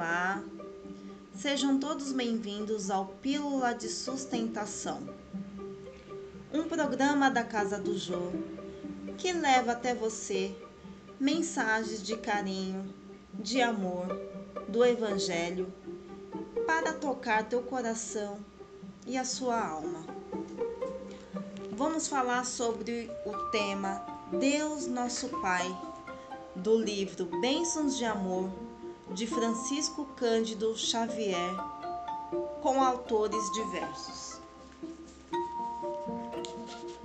Olá, sejam todos bem-vindos ao Pílula de Sustentação, um programa da Casa do Jô que leva até você mensagens de carinho, de amor, do Evangelho para tocar teu coração e a sua alma. Vamos falar sobre o tema Deus Nosso Pai, do livro Bênçãos de Amor, de Francisco Cândido Xavier, com autores diversos.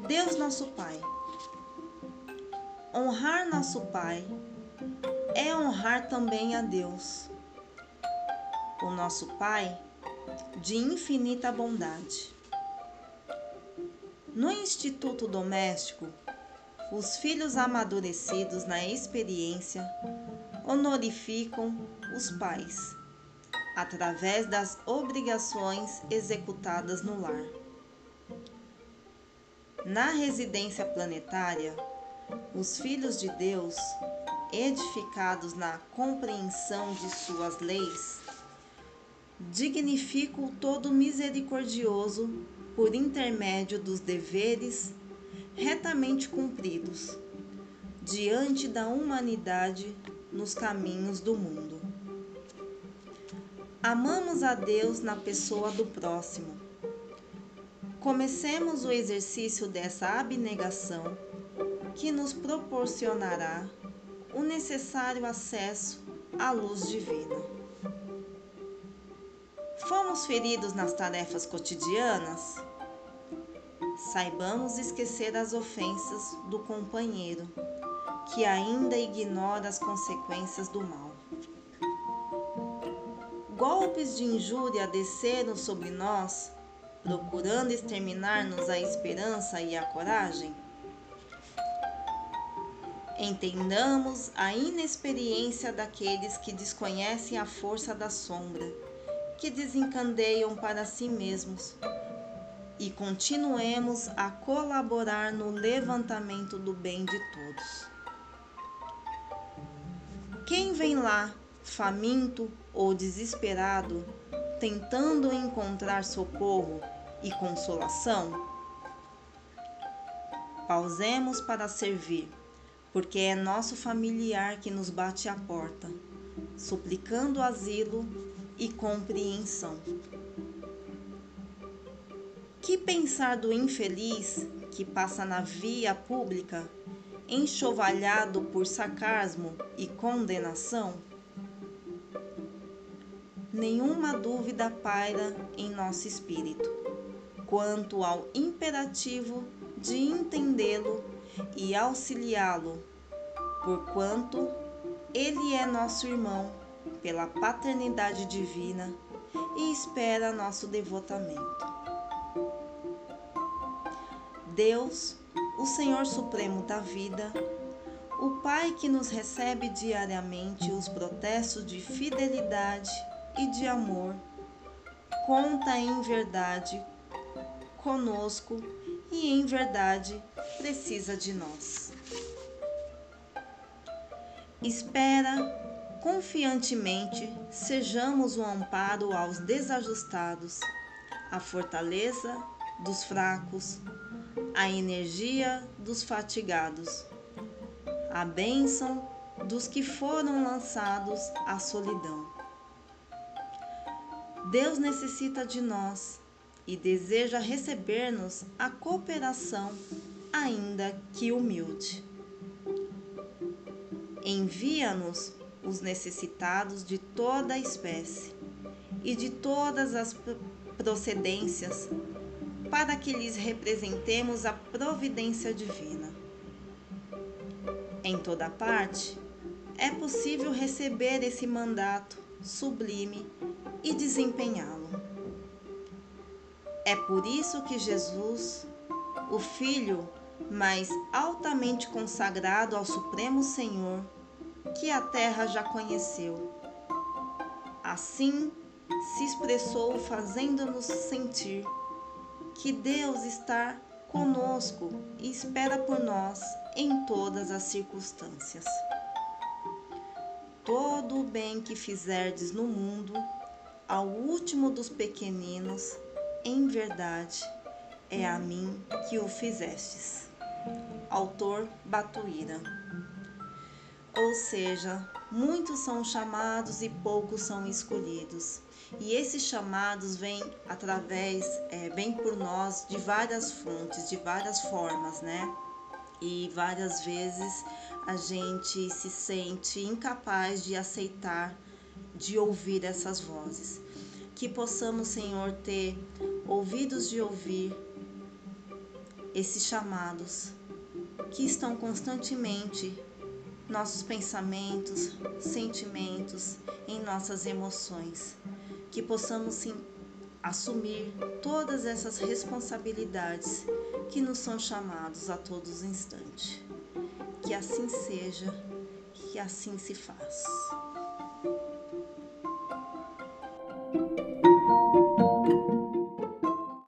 Deus Nosso Pai. Honrar nosso Pai é honrar também a Deus o nosso Pai, de infinita bondade. No Instituto Doméstico, os filhos amadurecidos na experiência honorificam os pais, através das obrigações executadas no lar. Na residência planetária, os filhos de Deus, edificados na compreensão de suas leis, dignifica o todo misericordioso por intermédio dos deveres retamente cumpridos diante da humanidade nos caminhos do mundo. Amamos a Deus na pessoa do próximo. Comecemos o exercício dessa abnegação que nos proporcionará o necessário acesso à luz divina. Fomos feridos nas tarefas cotidianas? Saibamos esquecer as ofensas do companheiro, que ainda ignora as consequências do mal. Golpes de injúria desceram sobre nós, procurando exterminar-nos a esperança e a coragem? Entendamos a inexperiência daqueles que desconhecem a força da sombra que desencandeiam para si mesmos e continuemos a colaborar no levantamento do bem de todos. Quem vem lá, faminto ou desesperado, tentando encontrar socorro e consolação? Pausemos para servir, porque é nosso familiar que nos bate à porta, suplicando asilo e compreensão. Que pensar do infeliz que passa na via pública, enxovalhado por sarcasmo e condenação? Nenhuma dúvida paira em nosso espírito quanto ao imperativo de entendê-lo e auxiliá-lo, porquanto ele é nosso irmão pela paternidade divina e espera nosso devotamento. Deus, o Senhor Supremo da vida, o Pai que nos recebe diariamente os protestos de fidelidade e de amor, conta em verdade conosco e em verdade precisa de nós. Espera confiantemente sejamos o amparo aos desajustados, a fortaleza dos fracos, a energia dos fatigados, a bênção dos que foram lançados à solidão. Deus necessita de nós e deseja receber-nos a cooperação, ainda que humilde. Envia-nos os necessitados de toda a espécie e de todas as procedências, para que lhes representemos a providência divina. Em toda parte, é possível receber esse mandato sublime e desempenhá-lo. É por isso que Jesus, o Filho mais altamente consagrado ao Supremo Senhor, que a terra já conheceu. Assim se expressou, fazendo-nos sentir que Deus está conosco e espera por nós em todas as circunstâncias. todo o bem que fizerdes no mundo, ao último dos pequeninos, em verdade, é a mim que o fizestes. Autor Batuíra. Ou seja, muitos são chamados e poucos são escolhidos. E esses chamados vêm através, é, vêm por nós de várias fontes, de várias formas, né? E várias vezes a gente se sente incapaz de aceitar, de ouvir essas vozes. Que possamos, Senhor, ter ouvidos de ouvir esses chamados que estão constantemente nossos pensamentos, sentimentos, em nossas emoções, que possamos sim assumir todas essas responsabilidades que nos são chamados a todos os instantes. Que assim seja, que assim se faz.